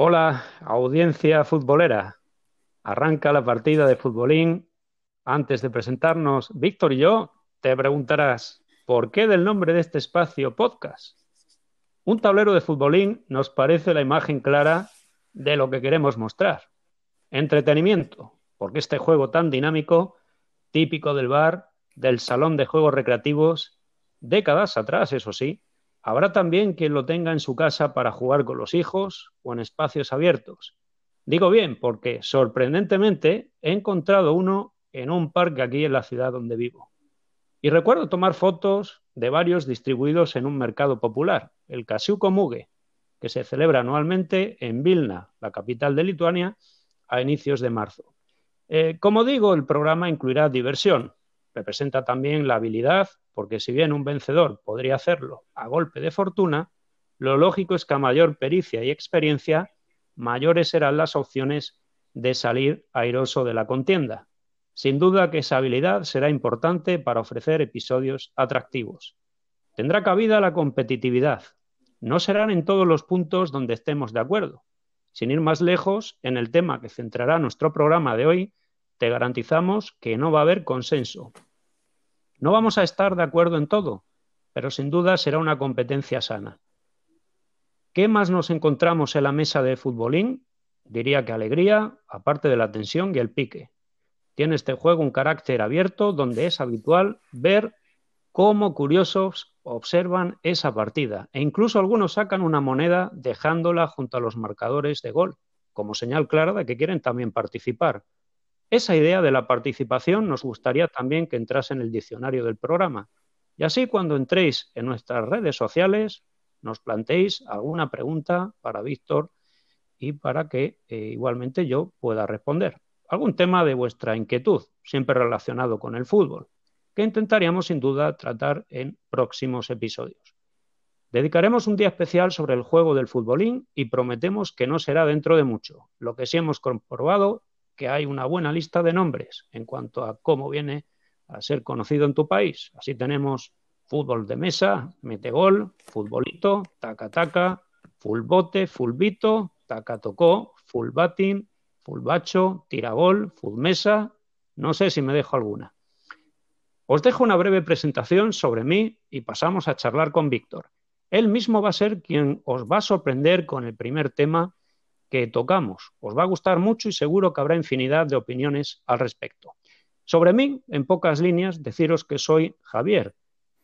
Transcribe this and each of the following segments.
Hola, audiencia futbolera. Arranca la partida de futbolín. Antes de presentarnos, Víctor y yo, te preguntarás, ¿por qué del nombre de este espacio podcast? Un tablero de futbolín nos parece la imagen clara de lo que queremos mostrar. Entretenimiento, porque este juego tan dinámico, típico del bar, del salón de juegos recreativos, décadas atrás, eso sí, Habrá también quien lo tenga en su casa para jugar con los hijos o en espacios abiertos. Digo bien, porque sorprendentemente he encontrado uno en un parque aquí en la ciudad donde vivo. Y recuerdo tomar fotos de varios distribuidos en un mercado popular, el Kasiuko Muge, que se celebra anualmente en Vilna, la capital de Lituania, a inicios de marzo. Eh, como digo, el programa incluirá diversión, representa también la habilidad, porque si bien un vencedor podría hacerlo a golpe de fortuna, lo lógico es que a mayor pericia y experiencia, mayores serán las opciones de salir airoso de la contienda. Sin duda que esa habilidad será importante para ofrecer episodios atractivos. Tendrá cabida la competitividad. No serán en todos los puntos donde estemos de acuerdo. Sin ir más lejos, en el tema que centrará nuestro programa de hoy, te garantizamos que no va a haber consenso, no vamos a estar de acuerdo en todo, pero sin duda será una competencia sana. ¿Qué más nos encontramos en la mesa de futbolín? Diría que alegría, aparte de la tensión y el pique. Tiene este juego un carácter abierto donde es habitual ver cómo curiosos observan esa partida e incluso algunos sacan una moneda dejándola junto a los marcadores de gol, como señal clara de que quieren también participar. Esa idea de la participación nos gustaría también que entrase en el diccionario del programa. Y así cuando entréis en nuestras redes sociales, nos planteéis alguna pregunta para Víctor y para que eh, igualmente yo pueda responder. Algún tema de vuestra inquietud, siempre relacionado con el fútbol, que intentaríamos sin duda tratar en próximos episodios. Dedicaremos un día especial sobre el juego del futbolín y prometemos que no será dentro de mucho. Lo que sí hemos comprobado que hay una buena lista de nombres en cuanto a cómo viene a ser conocido en tu país. Así tenemos fútbol de mesa, metegol, futbolito, taca-taca, full bote, fulbito, taca-tocó, full batting, full bacho, tiragol, full mesa. No sé si me dejo alguna. Os dejo una breve presentación sobre mí y pasamos a charlar con Víctor. Él mismo va a ser quien os va a sorprender con el primer tema que tocamos. Os va a gustar mucho y seguro que habrá infinidad de opiniones al respecto. Sobre mí, en pocas líneas, deciros que soy Javier,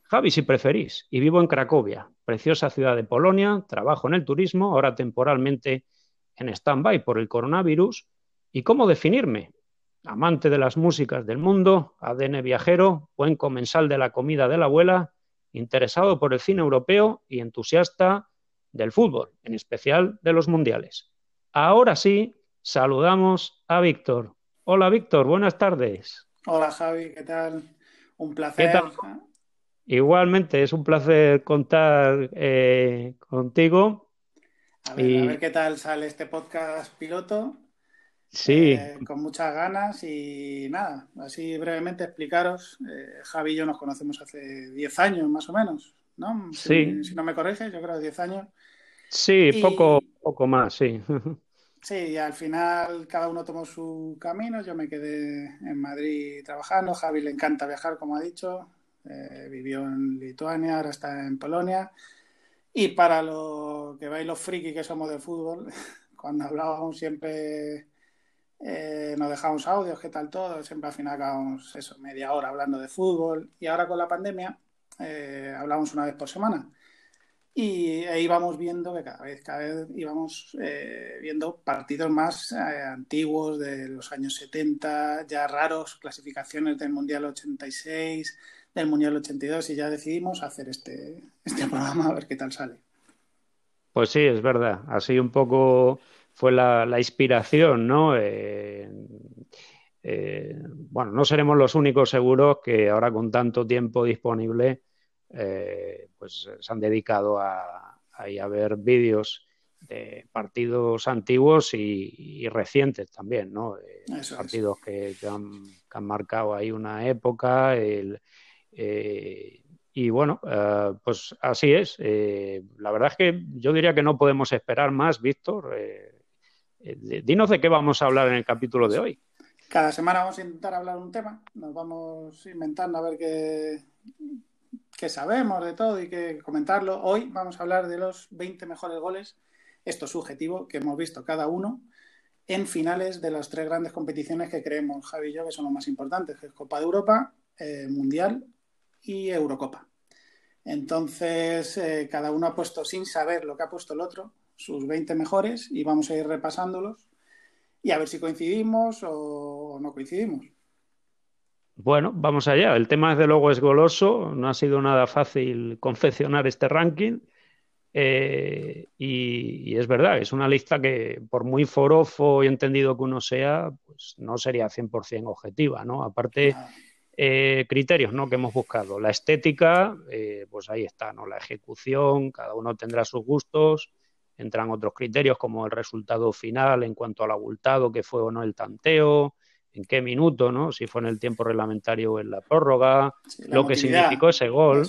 Javi si preferís, y vivo en Cracovia, preciosa ciudad de Polonia, trabajo en el turismo, ahora temporalmente en stand-by por el coronavirus. ¿Y cómo definirme? Amante de las músicas del mundo, ADN viajero, buen comensal de la comida de la abuela, interesado por el cine europeo y entusiasta del fútbol, en especial de los mundiales. Ahora sí, saludamos a Víctor. Hola Víctor, buenas tardes. Hola Javi, ¿qué tal? Un placer. Igualmente, es un placer contar eh, contigo. A ver, qué tal sale este podcast piloto. Sí. Eh, con muchas ganas y nada, así brevemente explicaros. Eh, Javi y yo nos conocemos hace 10 años más o menos, ¿no? Sí. Si, no me corriges, yo creo 10 años. Sí, poco, poco más, sí. Sí, al final cada uno tomó su camino. Yo me quedé en Madrid trabajando. Javi le encanta viajar, como ha dicho. Eh, vivió en Lituania, ahora está en Polonia. Y para lo que vais los friki que somos de fútbol, cuando hablábamos siempre eh, nos dejábamos audios, qué tal todo. Siempre al final acabamos eso, media hora hablando de fútbol. Y ahora con la pandemia eh, hablamos una vez por semana. Y ahí íbamos viendo que cada vez, cada vez íbamos eh, viendo partidos más eh, antiguos de los años 70, ya raros, clasificaciones del Mundial 86, del Mundial 82 y ya decidimos hacer este, este programa a ver qué tal sale. Pues sí, es verdad. Así un poco fue la, la inspiración, ¿no? Eh, bueno, no seremos los únicos seguros que ahora con tanto tiempo disponible eh, pues se han dedicado a, a, ver vídeos de partidos antiguos y, recientes también, ¿no? Eh, partidos que, han, marcado ahí una época. Eh, y bueno, pues así es. la verdad es que yo diría que no podemos esperar más, Víctor. dinos de qué vamos a hablar en el capítulo de hoy. Cada semana vamos a intentar hablar un tema, nos vamos inventando a ver qué, qué sabemos de todo y qué comentarlo. Hoy vamos a hablar de los 20 mejores goles, esto es subjetivo, que hemos visto cada uno en finales de las tres grandes competiciones que creemos Javi y yo que son los más importantes, que es Copa de Europa, eh, Mundial y Eurocopa. Entonces, eh, cada uno ha puesto sin saber lo que ha puesto el otro, sus 20 mejores, y vamos a ir repasándolos y a ver si coincidimos o no coincidimos. Bueno, vamos allá. El tema desde luego es goloso, no ha sido nada fácil confeccionar este ranking. Eh, y, es verdad, es una lista que por muy forofo y entendido que uno sea, pues no sería 100% objetiva, ¿no? Aparte, eh, criterios ¿no? que hemos buscado. La estética, eh, pues ahí está, ¿no? La ejecución, cada uno tendrá sus gustos. Entran otros criterios como el resultado final en cuanto al abultado, que fue o no el tanteo, en qué minuto, ¿no? Si fue en el tiempo reglamentario o en la prórroga, lo que significó ese gol.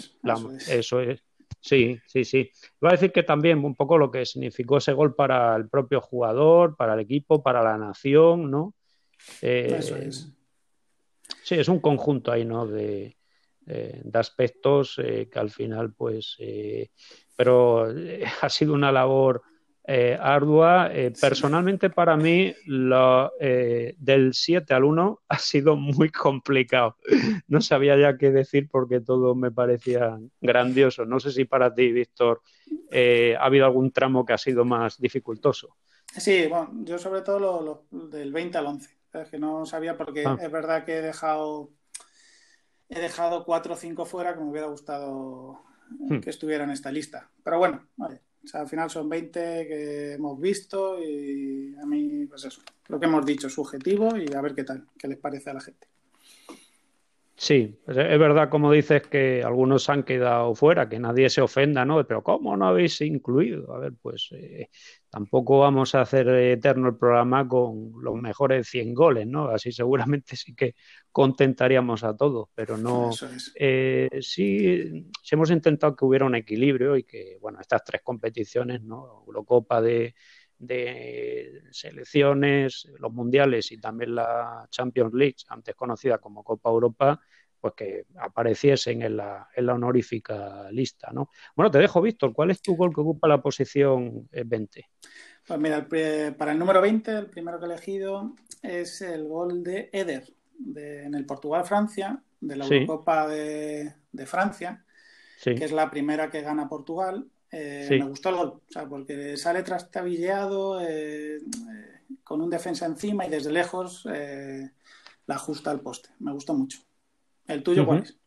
eso es Sí, sí, sí. Iba a decir que también un poco lo que significó ese gol para el propio jugador, para el equipo, para la nación, ¿no? Eh, Eso es. Sí, es un conjunto ahí, ¿no? De, eh, aspectos eh, que al final, pues, pero ha sido una labor eh, ardua. Eh, personalmente, para mí, lo, eh, del 7 al 1 ha sido muy complicado. No sabía ya qué decir porque todo me parecía grandioso. No sé si para ti, Víctor, ha habido algún tramo que ha sido más dificultoso. Sí, bueno, yo sobre todo lo, del 20 al 11. Es que no sabía porque ah. es verdad que he dejado he dejado 4 o 5 fuera que me hubiera gustado hmm. que estuviera en esta lista. Pero bueno, vale, o sea, al final son 20 que hemos visto y a mí, pues eso, lo que hemos dicho, subjetivo y a ver qué tal, qué les parece a la gente. Sí, es verdad, como dices, que algunos han quedado fuera, que nadie se ofenda, ¿no? Pero ¿cómo no habéis incluido? A ver, pues eh, tampoco vamos a hacer eterno el programa con los mejores 100 goles, ¿no? Así seguramente sí que contentaríamos a todos, pero no. Eh, sí, sí hemos intentado que hubiera un equilibrio y que, bueno, estas tres competiciones, ¿no? Eurocopa de, de selecciones, los mundiales y también la Champions League, antes conocida como Copa Europa, pues que apareciesen en la, en la honorífica lista, ¿no? Bueno, te dejo, Víctor, ¿cuál es tu gol que ocupa la posición 20? Eh, pues mira, para el número 20, el primero que he elegido es el gol de Eder, en el Portugal-Francia, de la Eurocopa de, Francia, que es la primera que gana Portugal eh, me gustó el gol, o sea, porque sale trastabilleado, eh, eh, con un defensa encima y desde lejos la ajusta al poste. Me gustó mucho. ¿El tuyo cuál es?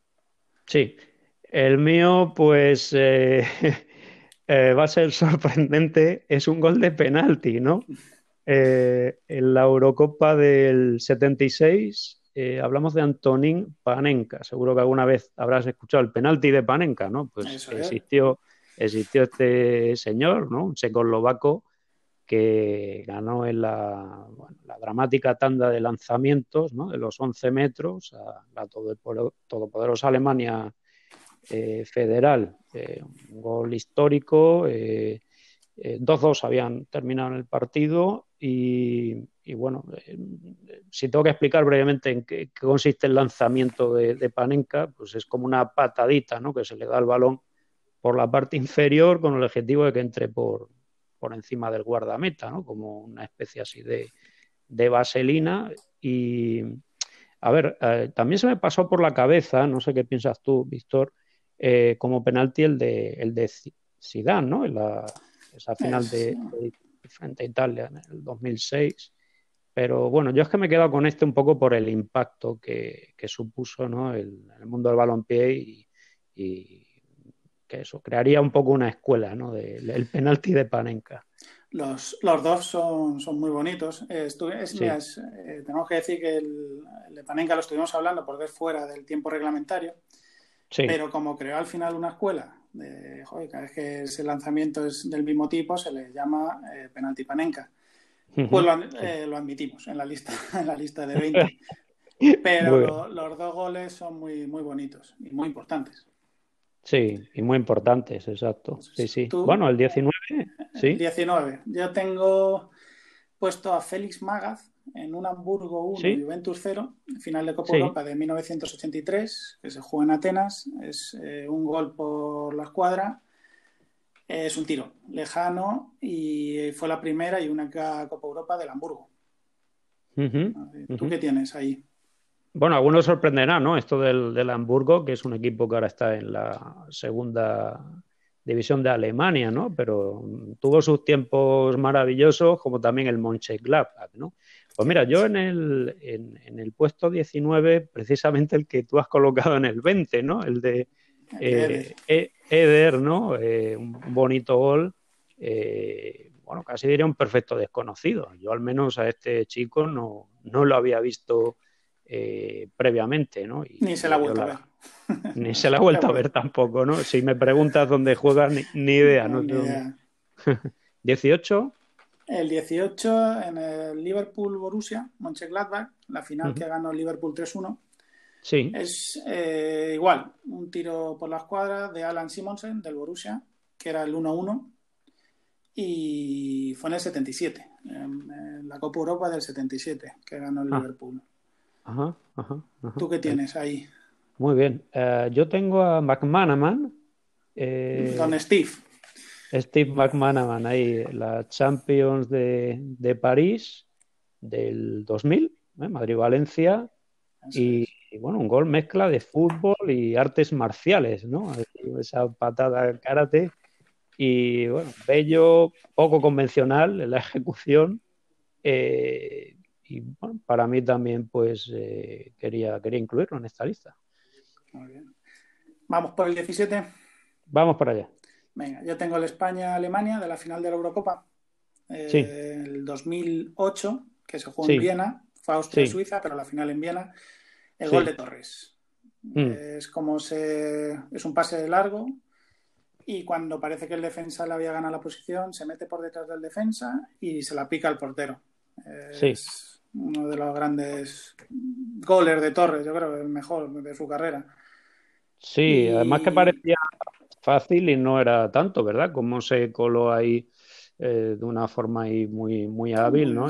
Sí, el mío, pues va a ser sorprendente. Es un gol de penalti, ¿no? en la Eurocopa del 76 hablamos de Antonín Panenka. Seguro que alguna vez habrás escuchado el penalti de Panenka, ¿no? Pues existió existió este señor, ¿no? un checoslovaco, que ganó en la, dramática tanda de lanzamientos de los 11 metros a la todopoderosa Alemania eh, federal. Eh, un gol histórico. 2-2 eh, habían terminado en el partido y, bueno, si tengo que explicar brevemente en qué, consiste el lanzamiento de, de, Panenka, pues es como una patadita ¿no? que se le da al balón por la parte inferior con el objetivo de que entre por, por encima del guardameta, ¿no? Como una especie así de, de vaselina. Y, a ver, eh, también se me pasó por la cabeza, no sé qué piensas tú, Víctor, eh, como penalti el de, el de Zidane, ¿no? En la, esa final de, frente a Italia en el 2006. Pero bueno, yo es que me he quedado con este un poco por el impacto que, que supuso ¿no? el, el mundo del balompié y, y, que eso, crearía un poco una escuela, ¿no? Del penalti de Panenka. Los, los dos son, son muy bonitos. Eh, eh, tenemos que decir que el, de Panenka lo estuvimos hablando por ver fuera del tiempo reglamentario, pero como creó al final una escuela, de, joder, cada vez que ese lanzamiento es del mismo tipo, se le llama eh, penalti Panenka. Pues lo, admitimos en la lista, en la lista de 20. Pero los dos goles son muy, muy bonitos y muy importantes. Sí, y muy importantes, exacto. Sí, sí. bueno, el 19, sí. El 19. Yo tengo puesto a Félix Magaz en un Hamburgo 1 y Juventus 0, final de Copa Europa de 1983, que se jugó en Atenas. Es eh, un gol por la escuadra. Es un tiro lejano y fue la primera y única Copa Europa del Hamburgo. ¿Tú qué tienes ahí? Bueno, algunos sorprenderán, ¿no? Esto del, del, Hamburgo, que es un equipo que ahora está en la segunda división de Alemania, ¿no? Pero tuvo sus tiempos maravillosos, como también el Mönchengladbach, ¿no? Pues mira, yo en el, en, el puesto 19, precisamente el que tú has colocado en el 20, ¿no? El de eh, e, Eder, ¿no? Eh, un bonito gol. Eh, bueno, casi diría un perfecto desconocido. Yo al menos a este chico no, no lo había visto eh, previamente, ¿no? ni se la ha vuelto a ver. Ni se la ha vuelto a ver tampoco, ¿no? Si me preguntas dónde juega, ni, idea, ¿no? 18. El 18 en el Liverpool-Borussia, Mönchengladbach, la final que ganó el Liverpool 3-1. Sí. Es eh, igual, un tiro por la escuadra de Alan Simonsen del Borussia, que era el 1-1, y fue en el 77, en, la Copa Europa del 77, que ganó el ah. Liverpool. Ajá, ¿Tú qué tienes ahí? Muy bien. Eh, yo tengo a McManaman. Eh, Don Steve. Steve McManaman, ahí, la Champions de, París del 2000, ¿eh? Madrid-Valencia. Y, bueno, un gol mezcla de fútbol y artes marciales, ¿no? Esa patada karate. Y bueno, bello, poco convencional en la ejecución. Eh, y bueno, para mí también pues eh, quería, quería incluirlo en esta lista. Muy bien. ¿Vamos por el 17? Vamos para allá. Venga, yo tengo el España-Alemania de la final de la Eurocopa. Eh, sí. El 2008, que se jugó en Viena. Fue Austria-Suiza, pero la final en Viena. El gol de Torres. Mm. Es como se... Es un pase largo y cuando parece que el defensa le había ganado la posición, se mete por detrás del defensa y se la pica al portero. Sí uno de los grandes goles de Torres, yo creo, el mejor de su carrera. Sí, además que parecía fácil y no era tanto, ¿verdad? Como se coló ahí eh, de una forma ahí muy, muy hábil, ¿no?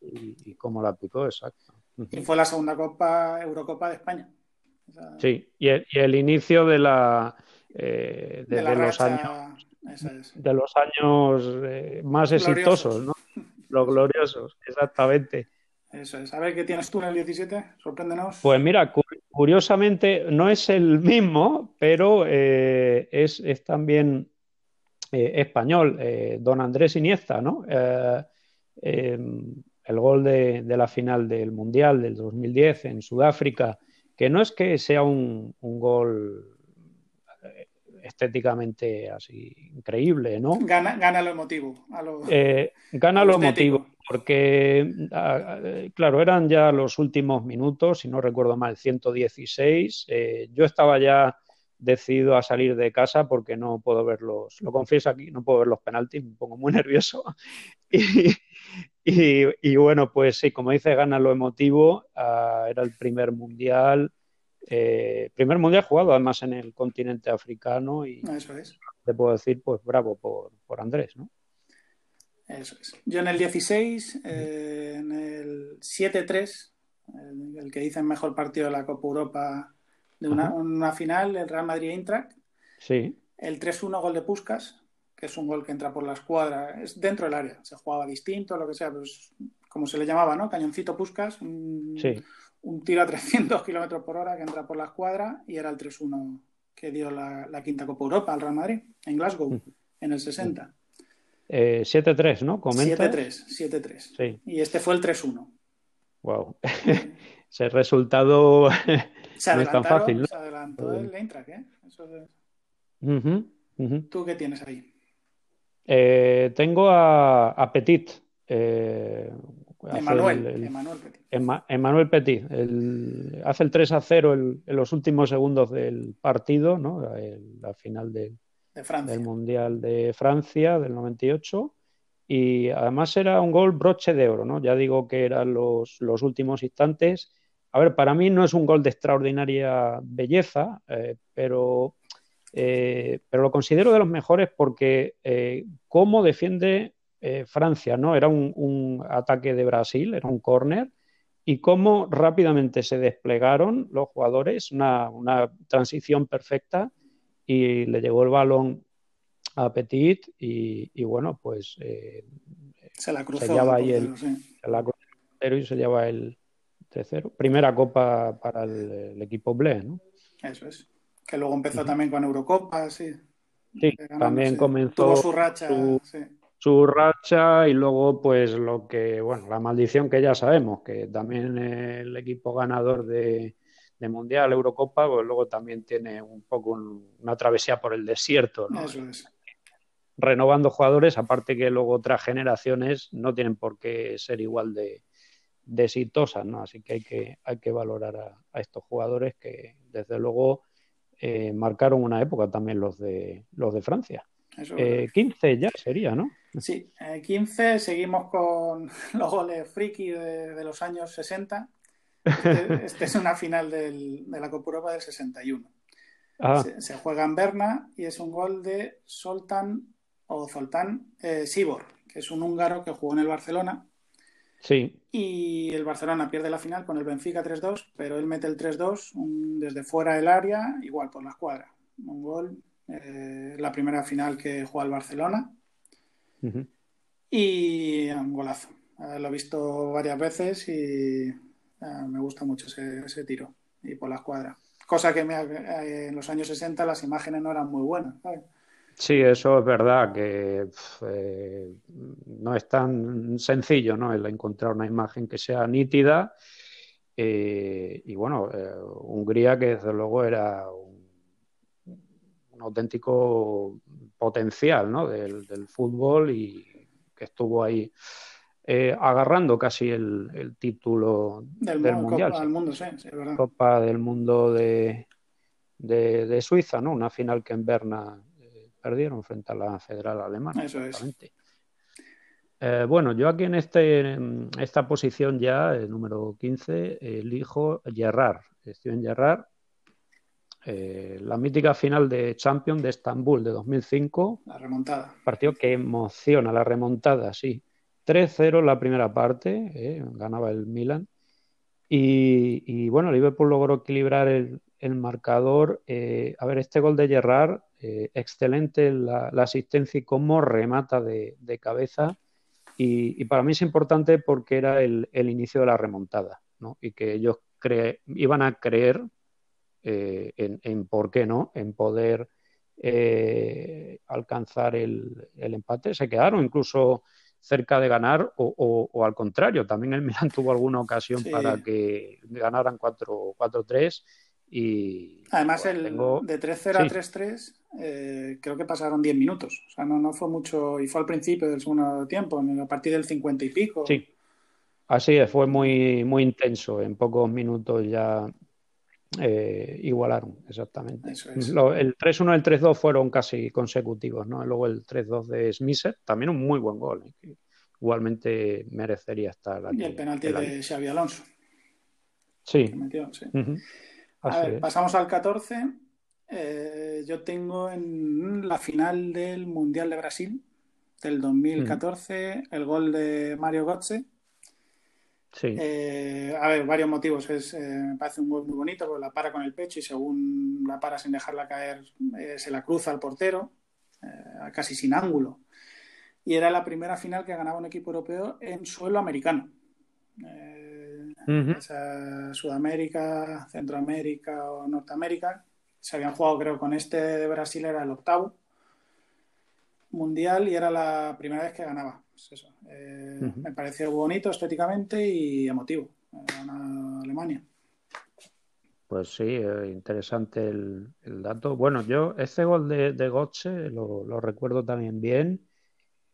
y, cómo la picó, exacto. Y fue la segunda Copa, Eurocopa de España. sí, y el, inicio de la... Eh, de, los años, de los años eh, más exitosos, ¿no? Los gloriosos, exactamente. Eso es. A ver qué tienes tú en el 17, sorpréndenos. Pues mira, curiosamente no es el mismo, pero eh, es, también eh, español, eh, don Andrés Iniesta, ¿no? Em, el gol de, la final del Mundial del 2010 en Sudáfrica, que no es que sea un, un gol estéticamente así increíble, ¿no? Gana, gana lo emotivo. Eh, gana lo emotivo, porque, ah, claro, eran ya los últimos minutos, si no recuerdo mal, 116. Eh, yo estaba ya decidido a salir de casa porque no puedo verlos, lo confieso aquí, no puedo ver los penaltis, me pongo muy nervioso. Y, bueno, pues sí, como dice, gana lo emotivo, ah, era el primer mundial, eh, primer mundial jugado además en el continente africano y Eso es. te puedo decir, pues bravo por, por Andrés, ¿no? Eso es. Yo en el 16, eh, en el 7-3, el, que dice el mejor partido de la Copa Europa de una, final, el Real Madrid-Eintracht. Sí. El 3-1 gol de Puskas, que es un gol que entra por la escuadra, es dentro del área, se jugaba distinto, lo que sea, pues como se le llamaba, ¿no? Cañoncito Puskas. sí un tiro a 300 kilómetros por hora que entra por la escuadra y era el 3-1 que dio la, quinta Copa Europa al Real Madrid en Glasgow en el 60. 7-3, eh, ¿no? 7-3, 7-3. Y este fue el 3-1. Wow. Ese resultado no es tan fácil, ¿no? Se adelantó el Eintracht, ¿eh? Eso ¿Tú qué tienes ahí? Eh, tengo a, a Petit, eh, Emanuel, Petit. hace el 3 a 0 en los últimos segundos del partido, ¿no? la final del Mundial de Francia del 98. Y además era un gol broche de oro, ¿no? Ya digo que eran los, últimos instantes. A ver, para mí no es un gol de extraordinaria belleza, eh, pero, eh, pero lo considero de los mejores porque eh, cómo defiende eh, Francia, ¿no? Era un, ataque de Brasil, era un córner, y cómo rápidamente se desplegaron los jugadores, una, transición perfecta, y le llegó el balón a Petit, y, bueno, pues eh, se la cruzó. Se ahí el, y se lleva el 3-0. Primera copa para el, equipo Ble, ¿no? Eso es. Que luego empezó también con Eurocopa, sí. Sí, también comenzó su racha. Su, racha y luego, pues lo que, bueno, la maldición que ya sabemos, que también el equipo ganador de, Mundial, Eurocopa, pues luego también tiene un poco una travesía por el desierto, ¿no? Eso es. Renovando jugadores, aparte que luego otras generaciones no tienen por qué ser igual de, exitosas, ¿no? Así que hay que, hay que valorar a estos jugadores que, desde luego, eh, marcaron una época también los de, los de Francia. 15 eh, ya sería, ¿no? Sí, 15 eh, seguimos con los goles friki de, los años 60. Este, este, es una final de la Copa Europa del 61. Ah. Se, juega en Berna y es un gol de Soltan o Zoltán Sibor, que es un húngaro que jugó en el Barcelona Sí. Y el Barcelona pierde la final con el Benfica 3-2, pero él mete el 3-2 desde fuera del área, igual por la escuadra. Un gol, eh, la primera final que juega el Barcelona. Y un golazo. Eh, lo he visto varias veces y eh, me gusta mucho ese, tiro. Y por la escuadra. Cosa que en los años 60 las imágenes no eran muy buenas. Sí, eso es verdad, que eh, no es tan sencillo ¿no? el encontrar una imagen que sea nítida. Eh, y bueno, eh, Hungría, que desde luego era un, auténtico potencial ¿no? del, fútbol y que estuvo ahí agarrando casi el, título del, Mundial. Copa del Mundo, sí, Copa del Mundo de, de Suiza, ¿no? Una final que en Berna perdieron frente a la federal alemana. Eso es. Eh, bueno, yo aquí en, este, esta posición ya, el número 15, elijo Gerrard. Estoy en Gerrard. Eh, la mítica final de Champions de Estambul de 2005. La remontada. Partido que emociona, la remontada, sí. 3-0 la primera parte, eh, ganaba el Milan. Y, y, bueno, Liverpool logró equilibrar el, el marcador. a ver, este gol de Gerrard eh, excelente la, asistencia y cómo remata de, cabeza. Y, para mí es importante porque era el, inicio de la remontada, ¿no? Y que ellos iban a creer eh, en, por qué no, en poder eh, alcanzar el, empate. Se quedaron incluso cerca de ganar o, al contrario, también el Milan tuvo alguna ocasión para que ganaran 4-3 y... Además, el, de 3-0 a 3-3 eh, creo que pasaron 10 minutos. O sea, no, no fue mucho, y fue al principio del segundo tiempo, a partir del 50 y pico. Sí, así es, fue muy, muy intenso. En pocos minutos ya eh, igualaron, exactamente. el 3-1 y el 3-2 fueron casi consecutivos, ¿no? Luego el 3-2 de Smisser, también un muy buen gol, ¿eh? igualmente merecería estar aquí. Y el penalti de Xavi Alonso. Sí. pasamos al 14 eh, yo tengo en la final del Mundial de Brasil del 2014 el gol de Mario Götze. Sí. Eh, a ver, varios motivos. Es, eh, me parece un gol muy bonito porque la para con el pecho y según la para sin dejarla caer se la cruza al portero, casi sin ángulo. Y era la primera final que ganaba un equipo europeo en suelo americano. Sudamérica, Centroamérica o Norteamérica, se habían jugado, creo, con este de Brasil era el octavo mundial y era la primera vez que ganaba. Pues eso. Eh, me pareció bonito estéticamente y emotivo. Alemania. Pues sí, eh, interesante el, dato. Bueno, yo este gol de, de Gotze lo, recuerdo también bien.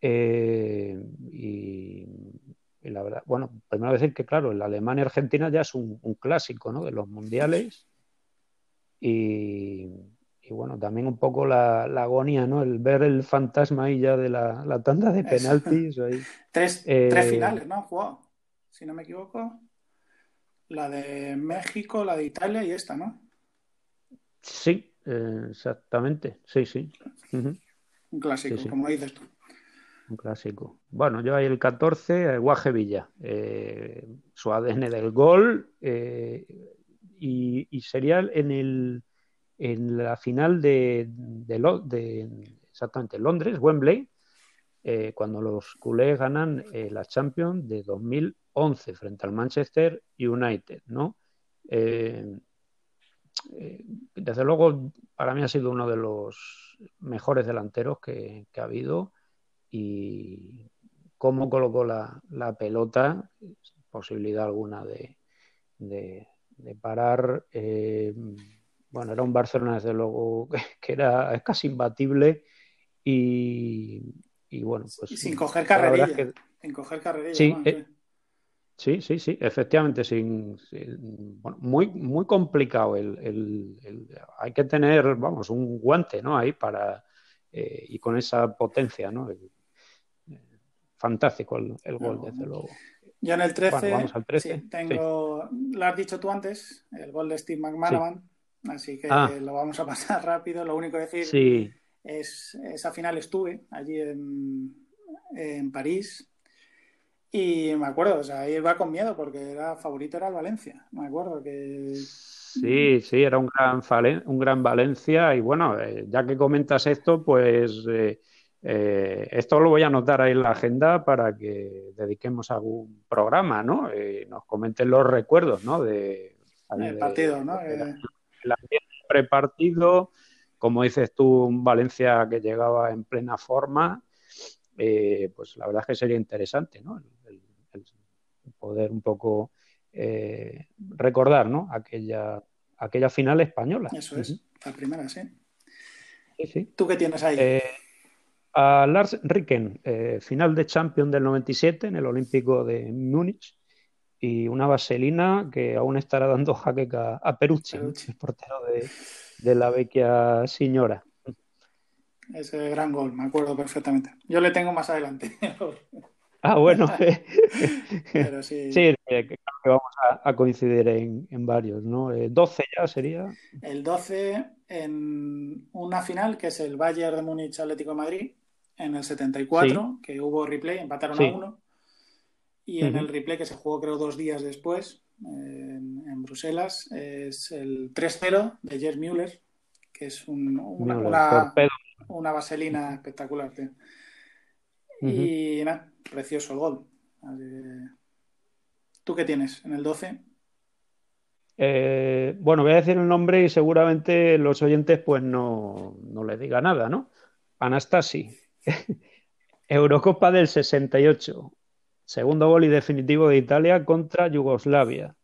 Eh, y, la verdad, bueno, primero decir que, claro, la Alemania-Argentina ya es un, un, clásico ¿no? de los mundiales. Y, bueno, también un poco la, agonía, ¿no? El ver el fantasma ahí ya de la, tanda de penaltis. tres, tres, eh, finales, ¿no? Jugado, si no me equivoco. La de México, la de Italia y esta, ¿no? Sí, eh, exactamente. Sí, sí. Un clásico, como dices tú. un clásico. Bueno, yo ahí el 14, Guaje Villa, su ADN del gol y, sería en el en la final de, de, exactamente Londres, Wembley, eh, cuando los culés ganan eh, la Champions de 2011 frente al Manchester United, ¿no? Eh, desde luego, para mí ha sido uno de los mejores delanteros que, ha habido y cómo colocó la, pelota, posibilidad alguna de, de, parar. Bueno, era un Barcelona, desde luego, que era casi imbatible y, y bueno, pues. sin coger carrerilla. Sin coger carrerilla. Eh, sí, sí, sí, efectivamente, sin, muy, muy complicado. El, hay que tener, vamos, un guante, ¿no? Ahí para. Eh, y con esa potencia, ¿no? fantástico el, gol, desde luego. Yo en el 13, vamos al 13. tengo, lo has dicho tú antes, el gol de Steve McManaman, así que ah. lo vamos a pasar rápido. Lo único que decir sí. Es, esa final estuve allí en, en, París y me acuerdo, o sea, iba con miedo porque era favorito era el Valencia. Me acuerdo que. Sí, sí, era un gran, un gran Valencia y bueno, eh, ya que comentas esto, pues eh, eh, esto lo voy a anotar ahí en la agenda para que dediquemos algún programa, ¿no? nos comenten los recuerdos, ¿no? De, el partido, ¿no? El prepartido como dices tú, un Valencia que llegaba en plena forma, eh, pues la verdad es que sería interesante, ¿no? El, poder un poco eh, recordar, ¿no? Aquella, aquella final española. Eso es, la primera, sí. sí, ¿Tú qué tienes ahí? Eh, a Lars Ricken, final de Champions del 97 en el Olímpico de Múnich y una vaselina que aún estará dando jaque a, Perucci, el portero de, de la vecchia señora. Ese gran gol, me acuerdo perfectamente. Yo le tengo más adelante. ah, bueno. Pero sí. sí creo que vamos a, coincidir en, varios, ¿no? 12 eh, ya sería. El 12 en una final que es el Bayern de Múnich Atlético de Madrid en el 74, que hubo replay, empataron a uno. Y en el replay que se jugó creo dos días después, en, Bruselas es el 3-0 de Jers Müller, que es una, una, vaselina espectacular. Y nada, precioso el gol. ¿Tú qué tienes en el 12? Eh, bueno, voy a decir el nombre y seguramente los oyentes pues no, no les diga nada, ¿no? Anastasi. Eurocopa del 68. Segundo gol y definitivo de Italia contra Yugoslavia.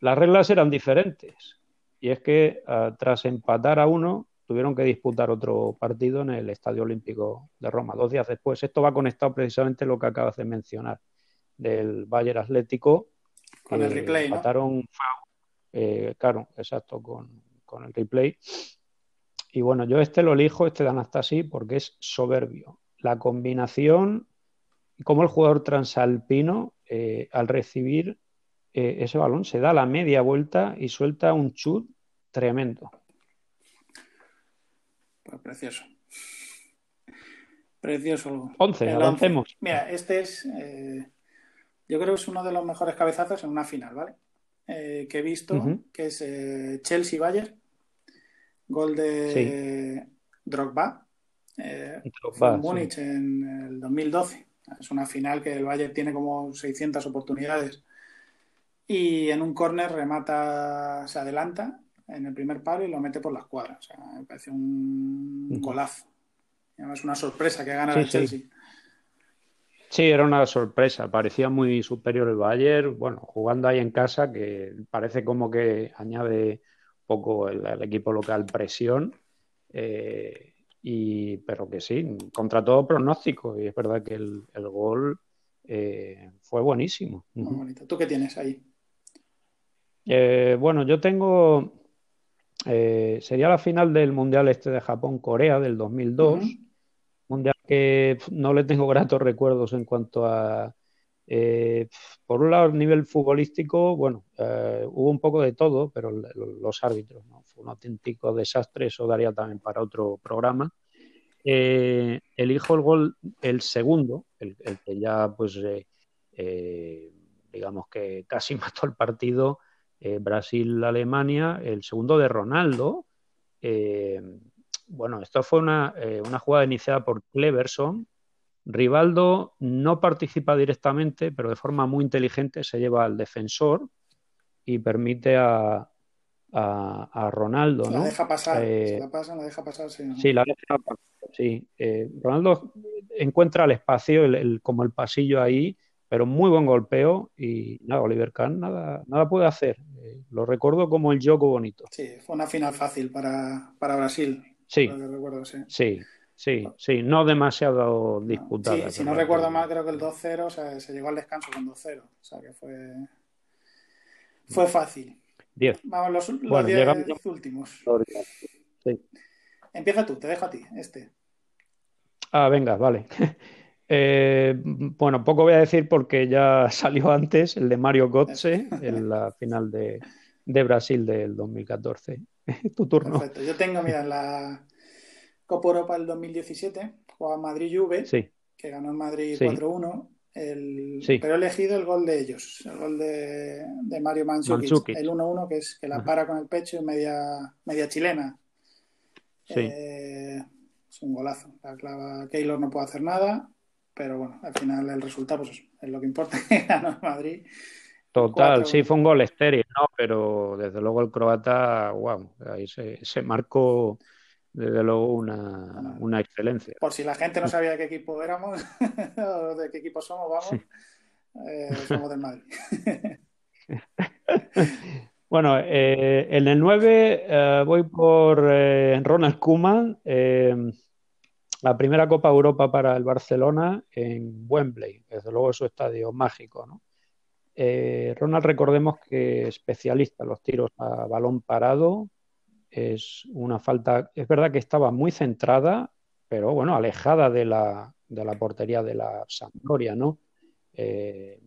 Las reglas eran diferentes y es que ah, tras empatar a uno tuvieron que disputar otro partido en el Estadio Olímpico de Roma dos días después. Esto va conectado precisamente a lo que acabas de mencionar del Bayern Atlético. Con el replay, empataron, eh, claro, exacto, con, con el replay. Y bueno, yo este lo elijo, este de Anastasi, porque es soberbio. La combinación cómo el jugador transalpino, eh, al recibir eh, ese balón, se da la media vuelta y suelta un chut tremendo. Pues precioso. Precioso. 11, avancemos. Mira, este es, eh, yo creo que es uno de los mejores cabezazos en una final, ¿vale? que he visto, que es Chelsea-Bayern, gol de Drogba, Drogba en Múnich en el 2012. Es una final que el Bayern tiene como 600 oportunidades. Y en un córner remata, se adelanta en el primer palo y lo mete por las cuadras. O sea, me parece un golazo. Es una sorpresa que gana el Chelsea. Sí. era una sorpresa. Parecía muy superior el Bayern. Bueno, jugando ahí en casa, que parece como que añade poco el, equipo local presión. Eh, y, pero que sí, contra todo pronóstico. Y es verdad que el, gol eh, fue buenísimo. Muy bonito. ¿Tú qué tienes ahí? Eh, bueno, yo tengo. Eh, sería la final del Mundial Este de Japón-Corea del 2002. Mundial que no le tengo gratos recuerdos en cuanto a. por un lado, a nivel futbolístico, bueno, hubo un poco de todo, pero los árbitros, ¿no? Un auténtico desastre, eso daría también para otro programa. Eh, elijo el gol, el segundo, el, que ya, pues, eh, eh, digamos que casi mató el partido, Brasil-Alemania, el segundo de Ronaldo. bueno, esto fue una, una jugada iniciada por Cleverson. Rivaldo no participa directamente, pero de forma muy inteligente se lleva al defensor y permite a, a, Ronaldo. La deja pasar, eh, la pasa, la deja pasar, sí. Sí, la deja pasar, sí. Eh, Ronaldo encuentra el espacio, el, como el pasillo ahí, pero muy buen golpeo y nada, Oliver Kahn nada, nada puede hacer. Eh, lo recuerdo como el Yoko bonito. Sí, fue una final fácil para, para Brasil. Sí, sí. sí. Sí, no demasiado disputada. Sí, si no recuerdo mal, creo que el 2-0, o sea, se llegó al descanso con 2-0. O sea, que fue, fue fácil. Vamos, los, los últimos. Empieza tú, te dejo a ti, este. Ah, venga, vale. Eh, bueno, poco voy a decir porque ya salió antes el de Mario Götze en la final de, Brasil del 2014. tu turno. Perfecto. Yo tengo, mira, la Copa Europa del 2017, jugaba Madrid-Juve, que ganó en Madrid 4-1. El, Pero he elegido el gol de ellos, el gol de, Mario Mandzukic, el 1-1 que es que la para con el pecho y media, media chilena. Eh, es un golazo. La clava Keylor no puede hacer nada, pero bueno, al final el resultado pues, es lo que importa, ganó Madrid. Total, sí, fue un gol estéril, ¿no? Pero desde luego el croata, wow, ahí se, se marcó desde luego una, una, excelencia. Por si la gente no sabía de qué equipo éramos o de qué equipo somos, vamos, eh, somos del Madrid. bueno, eh, en el 9 eh, voy por Ronald Koeman, la primera Copa Europa para el Barcelona en Wembley, desde luego es su estadio mágico, ¿no? Ronald, recordemos que especialista en los tiros a balón parado, es una falta, es verdad que estaba muy centrada, pero bueno, alejada de la, de la portería de la Sampdoria, ¿no? Eh,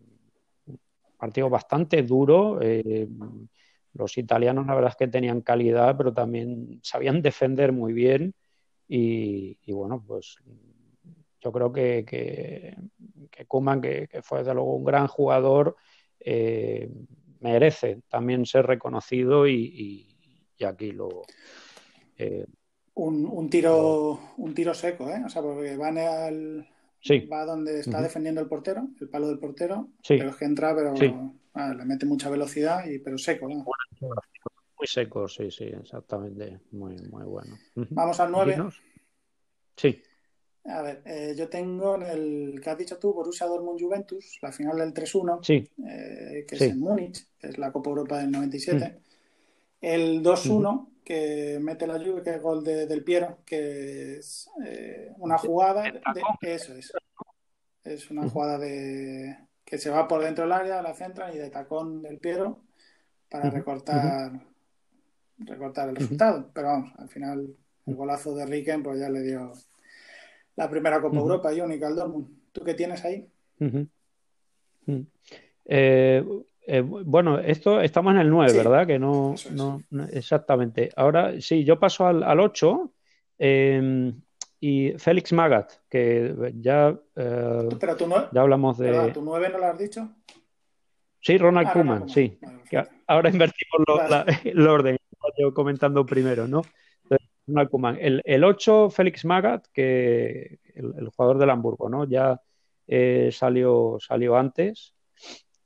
partido bastante duro. Eh, los italianos, la verdad es que tenían calidad, pero también sabían defender muy bien. Y, bueno, pues yo creo que, que, Kuman, que, fue de luego un gran jugador, eh, merece también ser reconocido y aquí lo... Eh, un, tiro, un tiro seco, ¿eh? O sea, porque van al... Va donde está defendiendo el portero, el palo del portero, pero es que entra, pero le mete mucha velocidad, y pero seco, ¿no? Muy seco, sí, sí, exactamente. Muy, muy bueno. Vamos al 9. Sí. A ver, eh, yo tengo en el que has dicho tú, Borussia Dortmund Juventus, la final del 3-1, sí. Eh, que es en Múnich, que es la Copa Europa del 97. El 2-1 que mete la lluvia, que es el gol de, del Piero, que es eh, una jugada. De, eso es. Es una jugada de que se va por dentro del área, la centra y de tacón del Piero para recortar, recortar el resultado. Pero vamos, al final el golazo de Riken pues ya le dio la primera Copa Europa y única al Dortmund. ¿Tú qué tienes ahí? Eh, eh, bueno, esto estamos en el 9, ¿verdad? Que no, no, exactamente. Ahora sí, yo paso al, al 8 em, y Félix Magat, que ya, eh, Pero tú ya hablamos de. ¿Tu 9 no lo has dicho? Sí, Ronald ah, Koeman, sí. ahora invertimos el orden, yo comentando primero, ¿no? Ronald Koeman. El, el 8, Félix Magat, que el, jugador del Hamburgo, ¿no? Ya eh, salió, salió antes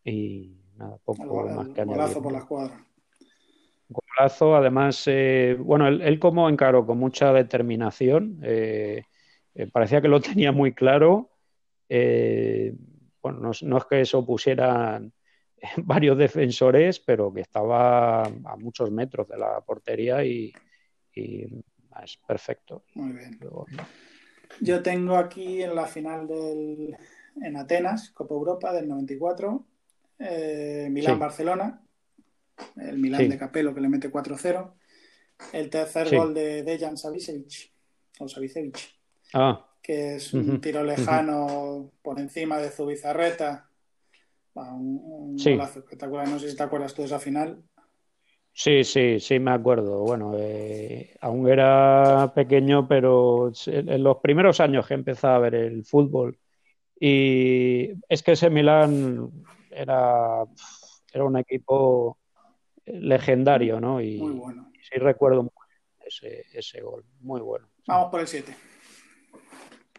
y nada, poco más que Golazo por la escuadra. Golazo, además, eh, bueno, él, como encaró con mucha determinación, eh, eh, parecía que lo tenía muy claro. bueno, no, es que eso pusiera varios defensores, pero que estaba a muchos metros de la portería y, es perfecto. Muy bien. Yo tengo aquí en la final del, en Atenas, Copa Europa del 94, eh, Milán-Barcelona, el Milán de Capello que le mete 4-0, el tercer gol de Dejan Savicevic, o Savicevic, ah. que es un tiro lejano por encima de Zubizarreta, un, golazo espectacular, no sé si te acuerdas tú de esa final. Sí, sí, sí, me acuerdo. Bueno, eh, aún era pequeño, pero en los primeros años que empezaba a ver el fútbol. Y es que ese Milán era, era un equipo legendario, ¿no? Y, Muy bueno. sí recuerdo ese, ese gol, muy bueno. Vamos por el 7.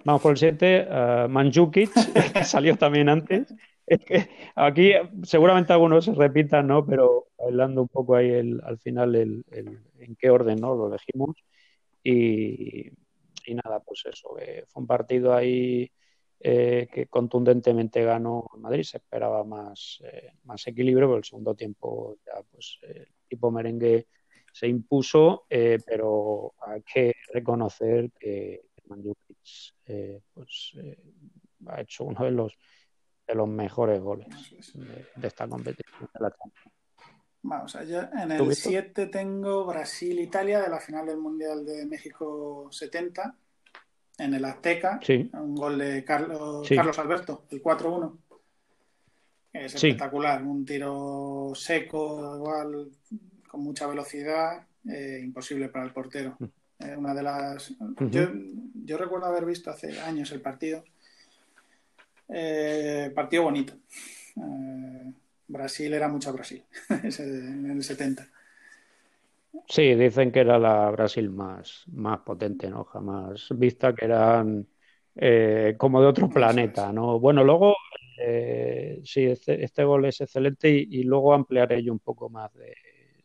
Vamos por el 7, uh, Manjukic, que salió también antes. Es que aquí seguramente algunos se repitan, ¿no? Pero bailando un poco ahí el, al final el, el, en qué orden, ¿no? Lo elegimos. Y, y nada, pues eso, eh, fue un partido ahí eh, que contundentemente ganó Madrid. Se esperaba más, eh, más equilibrio, pero el segundo tiempo ya pues el equipo merengue se impuso, eh, pero hay que reconocer que Mandzukic eh, pues, eh, ha hecho uno de los de los mejores goles de, de esta competición de la. Vamos, yo en el 7 tengo Brasil-Italia de la final del Mundial de México 70, en el Azteca, sí. un gol de Carlos, sí. Carlos Alberto, el 4-1. Es sí. espectacular, un tiro seco, igual, con mucha velocidad, eh, imposible para el portero. Eh, una de las. Uh -huh. yo, yo, recuerdo haber visto hace años el partido. Eh, partido bonito. Brasil era mucho Brasil en el 70. Sí, dicen que era la Brasil más, más potente, ¿no? Jamás vista, que eran eh, como de otro planeta, ¿no? Bueno, luego, eh, sí, este, este, gol es excelente y, y, luego ampliaré yo un poco más de,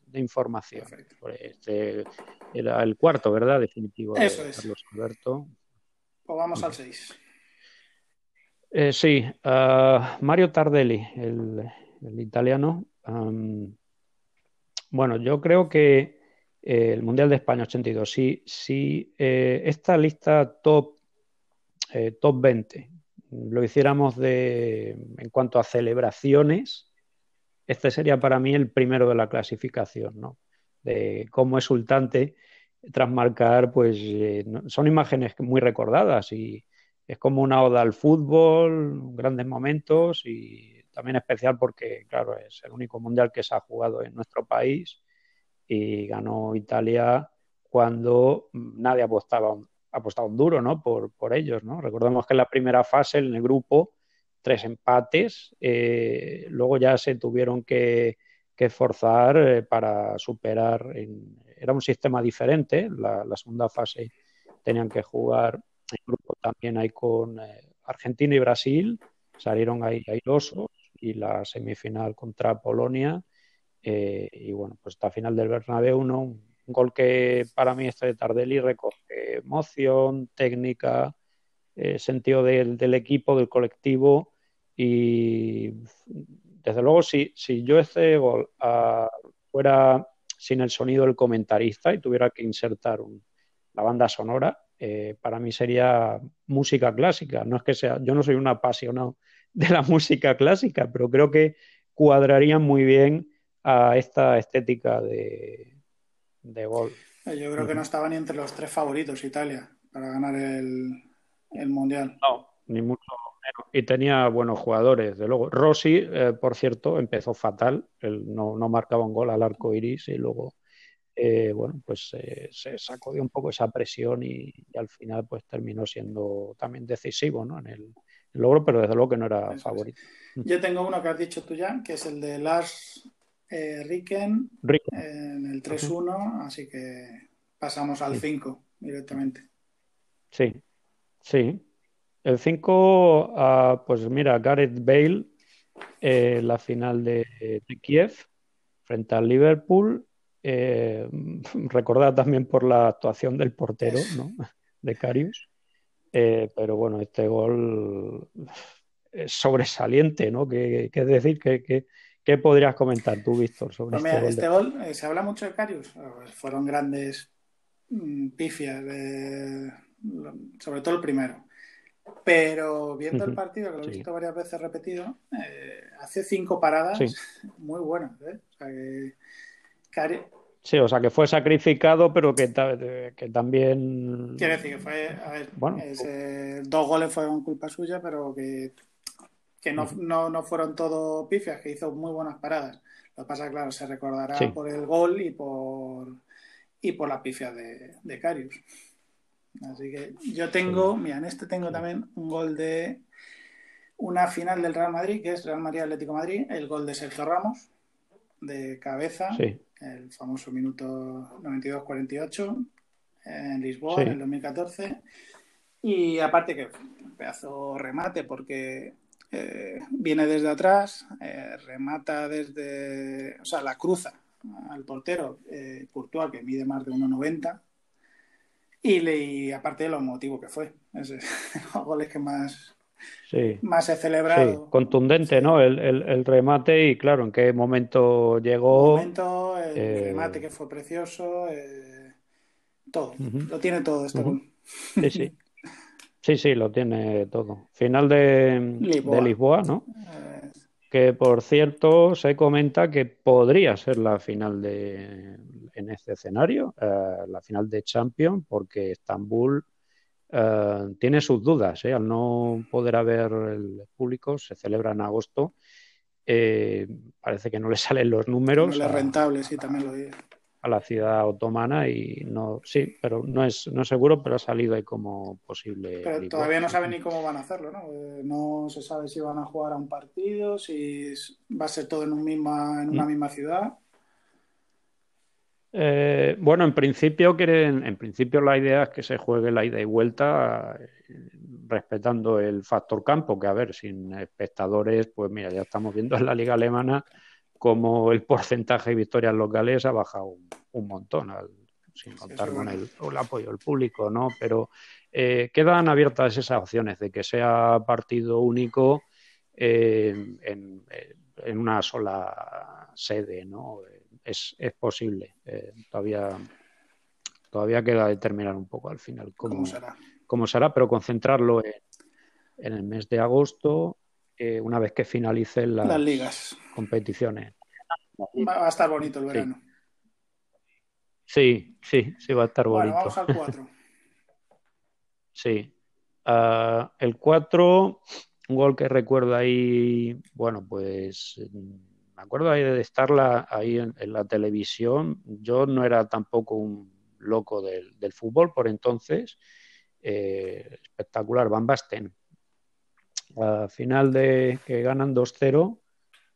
de información. Este era el cuarto, ¿verdad? Definitivo Eso de es. Carlos Alberto. Pues vamos al 6. Eh, sí, uh, Mario Tardelli, el, el italiano. Um, bueno, yo creo que eh, el Mundial de España 82, sí, sí eh, esta lista top, eh, top 20 lo hiciéramos de, en cuanto a celebraciones, este sería para mí el primero de la clasificación, ¿no? De cómo exultante tras marcar, pues eh, son imágenes muy recordadas y es como una oda al fútbol, grandes momentos y también especial porque, claro, es el único mundial que se ha jugado en nuestro país y ganó Italia cuando nadie apostaba, apostaba un duro, ¿no? Por, por ellos, ¿no? Recordemos que en la primera fase, en el grupo, tres empates, eh, luego ya se tuvieron que, que esforzar eh, para superar, era un sistema diferente, la, la, segunda fase tenían que jugar en grupo también ahí con eh, Argentina y Brasil, salieron ahí airosos y la semifinal contra Polonia eh, y bueno, pues esta final del Bernabéu, ¿no? un gol que para mí este de Tardelli recoge emoción, técnica, eh, sentido del, del, equipo, del colectivo y desde luego si, si yo este gol uh, fuera sin el sonido del comentarista y tuviera que insertar un, la banda sonora, eh, para mí sería música clásica. No es que sea, yo no soy un apasionado de la música clásica, pero creo que cuadraría muy bien a esta estética de, de gol. Yo creo que no estaba ni entre los tres favoritos Italia para ganar el, el mundial. No, ni mucho menos. Y tenía buenos jugadores, de luego. Rossi, eh, por cierto, empezó fatal. Él no, no, marcaba un gol al arco iris y luego, eh, bueno, pues eh, se sacó de un poco esa presión y, y, al final, pues terminó siendo también decisivo, ¿no? En el, el logro, pero desde luego que no era favorito. Yo tengo uno que has dicho tú ya, que es el de Lars eh, Ricken, Ricken, en el 3-1, uh -huh. así que pasamos al 5 sí. directamente. Sí, sí. El 5, uh, pues mira, Gareth Bale, eh, la final de, de, Kiev frente al Liverpool. Eh, recordada también por la actuación del portero, ¿no? De Carius. Eh, pero bueno, este gol es sobresaliente, ¿no? Que, que es decir, que, que ¿Qué podrías comentar tú, Víctor, sobre pues mira, este gol? Este gol eh, se habla mucho de Carius. Fueron grandes mm, pifias, sobre todo el primero. Pero viendo uh -huh. el partido, que lo he visto varias veces repetido, eh, hace cinco paradas sí. muy buenas. ¿eh? O sea que Cari Sí, o sea que fue sacrificado, pero que, que también. Quiero decir que fue. A ver, bueno, ese, dos goles fueron culpa suya, pero que que no, no, no, fueron todo pifias, que hizo muy buenas paradas. Lo que pasa, claro, se recordará por el gol y por, y por la pifia de, de Carius. Así que yo tengo, mira, en este tengo también un gol de una final del Real Madrid, que es Real Madrid Atlético Madrid, el gol de Sergio Ramos, de cabeza, el famoso minuto 92-48 en Lisboa, en el 2014. Y aparte que un pedazo remate porque eh, viene desde atrás, eh, remata desde, o sea, la cruza al portero eh, Courtois, que mide más de 1,90. Y, le, aparte de lo motivo que fue, es los goles que más, más he celebrado. contundente, ¿no? El, el, remate y claro, en qué momento llegó. El momento, el eh, remate que fue precioso, eh, todo, lo tiene todo este gol. Sí, sí. Sí, sí, lo tiene todo. Final de de Lisboa ¿no? que por cierto se comenta que podría ser la final de en este escenario, eh, la final de Champions, porque Estambul eh, tiene sus dudas, ¿eh? al no poder haber el público, se celebra en agosto, parece que no le salen los números. No es rentable, sí, también lo digo a la ciudad otomana y no, sí, pero no es, no seguro, pero ha salido ahí como posible. Pero todavía no saben ni cómo van a hacerlo, ¿no? Eh, no se sabe si van a jugar a un partido, si va a ser todo en, un misma, en una mm. misma ciudad. Eh, bueno, en principio quieren, en principio la idea es que se juegue la ida y vuelta eh, respetando el factor campo, que a ver, sin espectadores, pues mira, ya estamos viendo en la liga alemana como el porcentaje de victorias locales ha bajado un, montón, sin contar con el, apoyo del público, ¿no? Pero eh, quedan abiertas esas opciones de que sea partido único eh, en, una sola sede, ¿no? Es, es posible. Eh, todavía, todavía queda determinar un poco al final cómo, cómo será? pero concentrarlo en, en el mes de agosto una vez que finalicen las, ligas. competiciones. Va a estar bonito el verano. Sí, sí, sí, va a estar bonito. Vamos al 4. sí. Ah, el 4, un gol que recuerdo ahí, bueno, pues me acuerdo de estar ahí en, la televisión. Yo no era tampoco un loco del, fútbol por entonces. Eh, espectacular, Van Basten a final de que ganan 2-0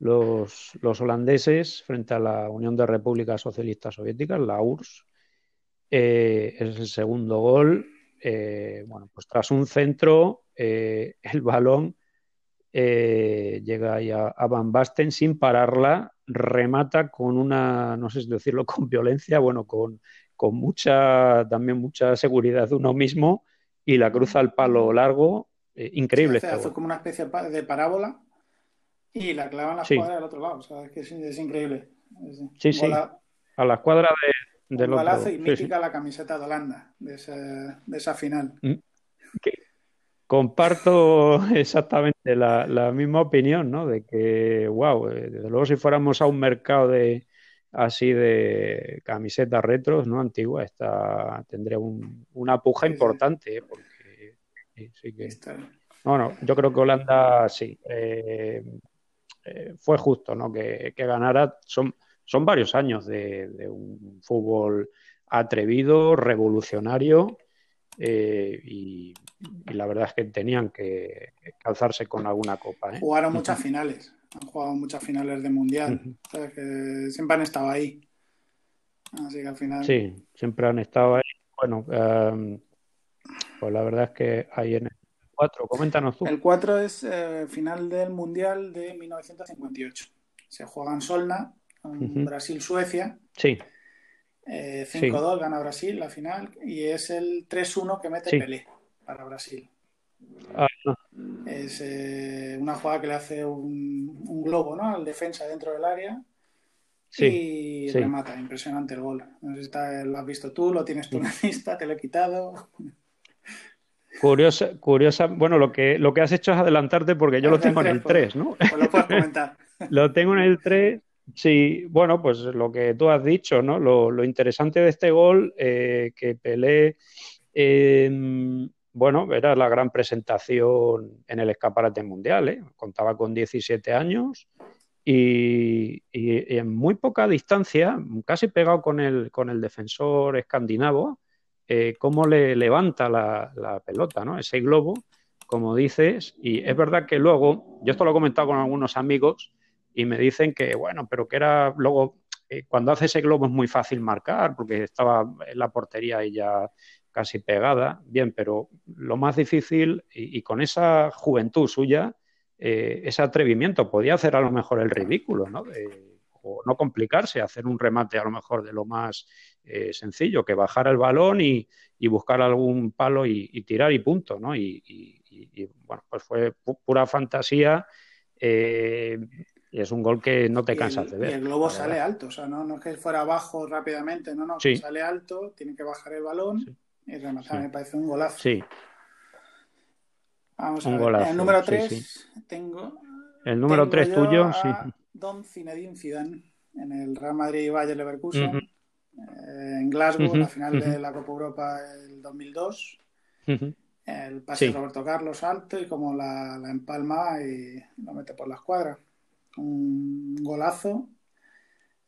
los, los, holandeses frente a la Unión de Repúblicas Socialistas Soviéticas, la URSS. Eh, es el segundo gol. Eh, bueno, pues tras un centro, el balón llega ahí a, Van Basten sin pararla, remata con una, no sé si decirlo con violencia, bueno, con, con mucha, también mucha seguridad de uno mismo y la cruza al palo largo eh, increíble. fue como una especie de parábola y la clavan la escuadra del otro lado. O sea, es que es, increíble. sí, sí. A la escuadra de, del un otro. y mítica la camiseta de Holanda de, esa final. Mm. Comparto exactamente la, misma opinión, ¿no? De que, wow, eh, desde luego si fuéramos a un mercado de así de camisetas retros, ¿no? Antigua, esta tendría un, una puja importante, ¿eh? porque sí, que... Bueno, yo creo que Holanda sí. Eh, eh, fue justo ¿no? que, ganara. Son, son varios años de, un fútbol atrevido, revolucionario. Eh, y, la verdad es que tenían que calzarse con alguna copa. Jugaron muchas finales, han jugado muchas finales de mundial, que siempre han estado ahí. Así que al final. Sí, siempre han estado ahí. Bueno, pues la verdad es que ahí en el 4, coméntanos tú. El 4 es eh, final del Mundial de 1958. Se juega en Solna, en Brasil-Suecia. Sí. 5-2 eh, gana Brasil la final y es el 3-1 que mete Pelé para Brasil. Ah, es eh, una jugada que le hace un, globo ¿no? al defensa dentro del área sí, y remata. Impresionante el gol. No sé si lo has visto tú, lo tienes tú en la lista, te lo he quitado. Curiosa, curiosa, bueno, lo que, lo que has hecho es adelantarte porque yo lo tengo en el 3, ¿no? Pues lo puedes comentar. lo tengo en el 3. Sí, bueno, pues lo que tú has dicho, ¿no? Lo, interesante de este gol, eh, que Pelé, em, bueno, era la gran presentación en el escaparate mundial, ¿eh? Contaba con 17 años y, en muy poca distancia, casi pegado con el, con el defensor escandinavo, eh, cómo le levanta la, pelota, ¿no? Ese globo, como dices, y es verdad que luego, yo esto lo he comentado con algunos amigos y me dicen que, bueno, pero que era luego, eh, cuando hace ese globo es muy fácil marcar porque estaba en la portería y ya casi pegada, bien, pero lo más difícil y, con esa juventud suya, eh, ese atrevimiento, podía hacer a lo mejor el ridículo, ¿no? o no complicarse, hacer un remate a lo mejor de lo más eh, sencillo, que bajar el balón y, buscar algún palo y, tirar y punto, ¿no? Y, bueno, pues fue pura fantasía. Y es un gol que no te cansas de ver. Y el globo sale alto, o sea, no, no es que fuera abajo rápidamente, no, no, sale alto, tiene que bajar el balón y rematar, me parece un golazo. Sí. Vamos a ver. el número 3 tengo. El número 3 tuyo, sí. Don Zinedine Zidane en el Real Madrid Bayer Leverkusen, eh, en Glasgow, en la final de la Copa Europa del 2002. El pase de Roberto Carlos alto y como la, la empalma y lo mete por la escuadra. Un golazo.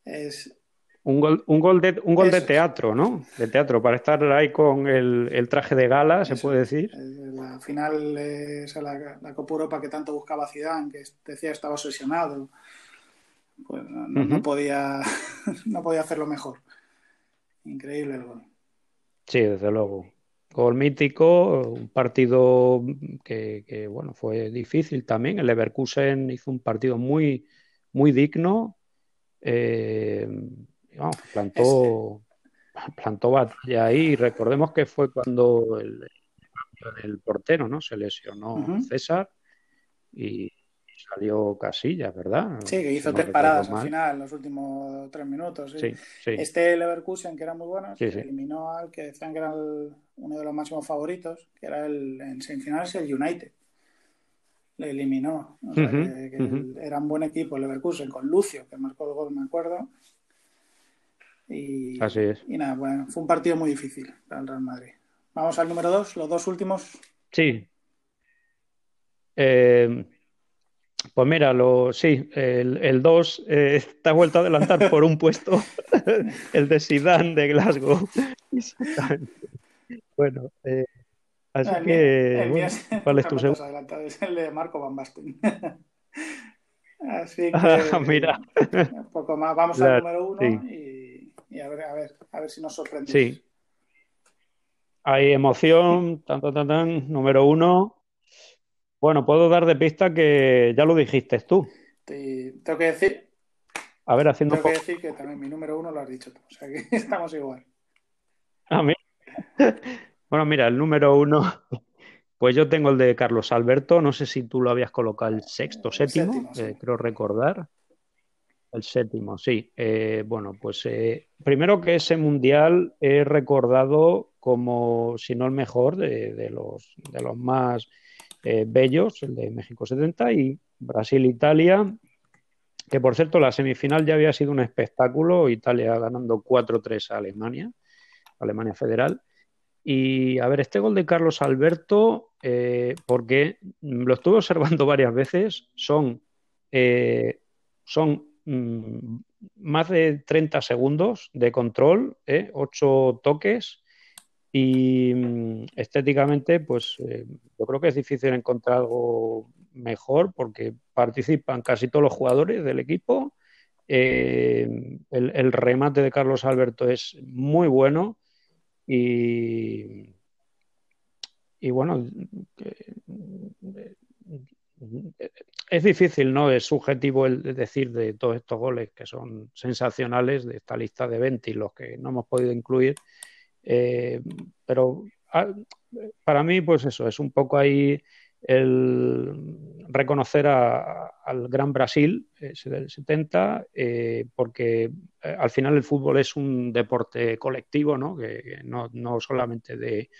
Es un gol, un gol, de, un gol de teatro, ¿no? De teatro, para estar ahí con el, traje de gala, se puede decir. La final es la, la, Copa Europa que tanto buscaba Zidane, que decía que estaba obsesionado. Pues no, podía, no podía hacerlo mejor. Increíble el gol. Sí, desde luego. Gol mítico, un partido que, bueno, fue difícil también. El Leverkusen hizo un partido muy, muy digno. Eh, plantó, plantó batalla ahí. Recordemos que fue cuando el, el portero, ¿no? Se lesionó César y salió Casillas, ¿verdad? Sí, que hizo tres paradas al final, los últimos tres minutos. Sí. Este Leverkusen, que era muy bueno, eliminó al que decían que era uno de los máximos favoritos, que era el en semifinales el United. Le eliminó. O sea, que, era un buen equipo el Leverkusen, con Lucio, que marcó el gol, me acuerdo. Y, Así es. Y nada, bueno, fue un partido muy difícil para el Real Madrid. Vamos al número dos, los dos últimos. Sí. Eh, pues mira, lo, sí, el 2 eh, está vuelto a adelantar por un puesto, el de Sidán de Glasgow. Bueno, eh, así que, ¿cuál es tu segundo? Es el de Marco Van Basten. así ah, que, mira. Un poco más, vamos al número uno y y a ver, a ver, a ver si nos sorprende. Sí. Hay emoción, tan, tan, tan, número uno. Bueno, puedo dar de pista que ya lo dijiste tú. tengo que decir. A ver, haciendo. Tengo que decir que también mi número uno lo has dicho tú. O sea que estamos igual. A mí. Bueno, mira, el número uno. Pues yo tengo el de Carlos Alberto. No sé si tú lo habías colocado el sexto, séptimo, eh, creo recordar. El séptimo, sí. Eh, bueno, pues eh, primero que ese mundial he recordado como, si no el mejor, de, los, de los más bellos, el de México 70 y Brasil-Italia, que por cierto la semifinal ya había sido un espectáculo, Italia ganando 4-3 a Alemania, Alemania Federal. Y a ver, este gol de Carlos Alberto, porque lo estuve observando varias veces, son, son Mm, más de 30 segundos de control, ¿eh? 8 toques y mm, estéticamente pues eh, yo creo que es difícil encontrar algo mejor porque participan casi todos los jugadores del equipo. Eh, el, remate de Carlos Alberto es muy bueno y, y bueno, es difícil, ¿no? Es subjetivo el decir de todos estos goles que son sensacionales de esta lista de 20 y los que no hemos podido incluir. Eh, pero ah, para mí, pues eso, es un poco ahí el reconocer al gran Brasil ese del 70, eh, porque eh, al final el fútbol es un deporte colectivo, ¿no? Que, no, no, solamente de,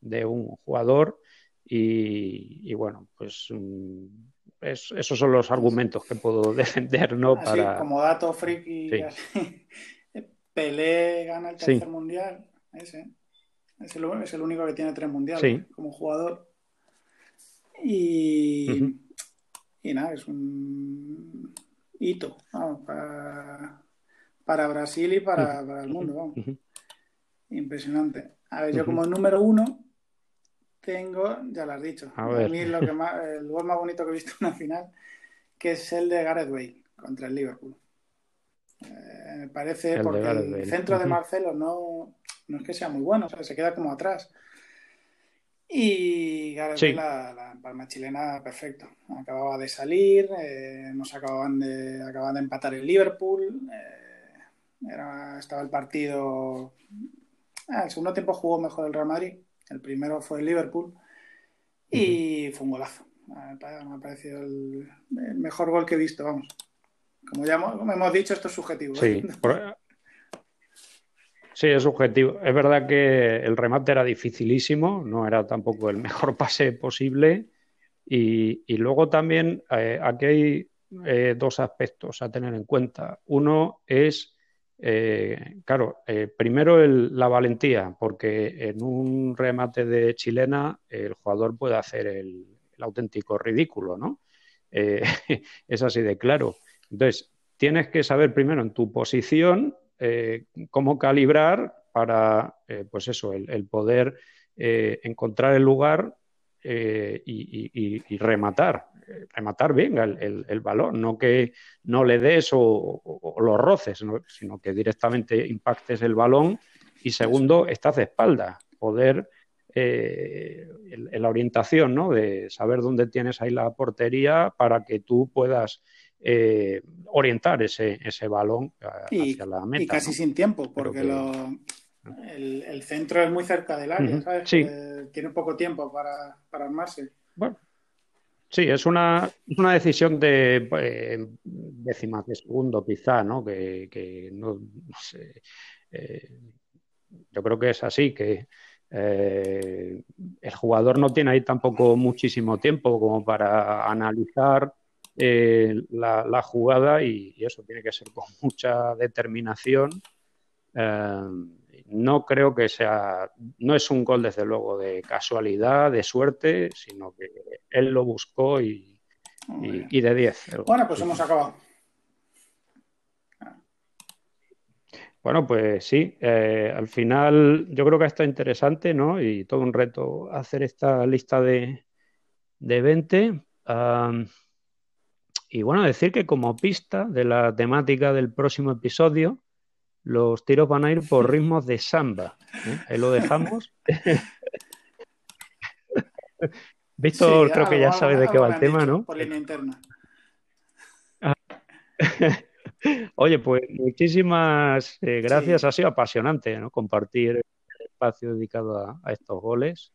de un jugador. Y, bueno, pues mm, esos son los argumentos que puedo defender, ¿no? Para... Como dato friki, Pelé gana el tercer mundial, ese. Es el, único que tiene tres mundiales como jugador. Y, y nada, es un. hito para, Brasil y para, el mundo. Impresionante. A ver, yo como número uno tengo, ya lo has dicho, a, mí lo que más, el gol más bonito que he visto en una final, que es el de Gareth Bale contra el Liverpool. Eh, me parece porque el centro de Marcelo no, no es que sea muy bueno, se queda como atrás. Y Gareth la, palma chilena, perfecto. Acababa de salir, eh, nos acababan de, acababan de empatar el Liverpool. Eh, estaba el partido. Ah, el segundo tiempo jugó mejor el Real Madrid. El primero fue el Liverpool. Y fue un golazo. Me ha parecido el, mejor gol que he visto, vamos. Como ya hemos, dicho, esto es subjetivo. Sí, Sí, es subjetivo. Es verdad que el remate era dificilísimo, no era tampoco el mejor pase posible. Y, luego también eh, aquí hay eh, dos aspectos a tener en cuenta. Uno es, eh, claro, primero la valentía, porque en un remate de chilena el jugador puede hacer el, el auténtico ridículo, ¿no? es así de claro. Entonces, tienes que saber primero en tu posición eh, cómo calibrar para, eh, pues eso, el, poder eh, encontrar el lugar y, rematar, rematar bien el, el, balón, no que no le des o, lo roces, sino que directamente impactes el balón y segundo, estás de espalda, poder la orientación, ¿no? De saber dónde tienes ahí la portería para que tú puedas eh, orientar ese, ese balón hacia la meta. Y casi sin tiempo, porque el, centro es muy cerca del área, ¿sabes? Eh, tiene poco tiempo para, armarse. Bueno, sí, es una, una decisión de eh, décimas de segundo, quizá, ¿no? Que, no, sé, yo creo que es así, que el jugador no tiene ahí tampoco muchísimo tiempo como para analizar eh, la, jugada y, eso tiene que ser con mucha determinación. Eh, no creo que sea, no es un gol desde luego de casualidad, de suerte, sino que él lo buscó y, y, de 10. Bueno, pues hemos acabado. Bueno, pues sí, eh, al final yo creo que está interesante, ¿no? Y todo un reto hacer esta lista de, de 20. Y bueno, decir que como pista de la temática del próximo episodio, los tiros van a ir por ritmos de samba. ¿eh? Ahí lo dejamos. Víctor, creo que ya sabes de qué va el tema, ¿no? Por línea interna. Oye, pues muchísimas eh, gracias. Ha sido apasionante ¿no? compartir el espacio dedicado a, estos goles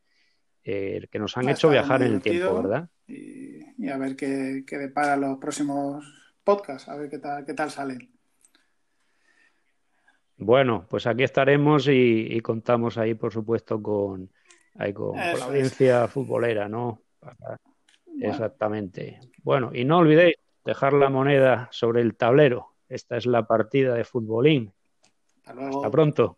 eh, que nos han hecho viajar en el tiempo, ¿verdad? Y, a ver qué, qué, depara los próximos podcasts, a ver qué tal, qué tal salen. Bueno, pues aquí estaremos y, contamos ahí, por supuesto, con, con, la audiencia futbolera, ¿no? Exactamente. Bueno, y no olvidéis dejar la moneda sobre el tablero. Esta es la partida de futbolín. Hasta pronto.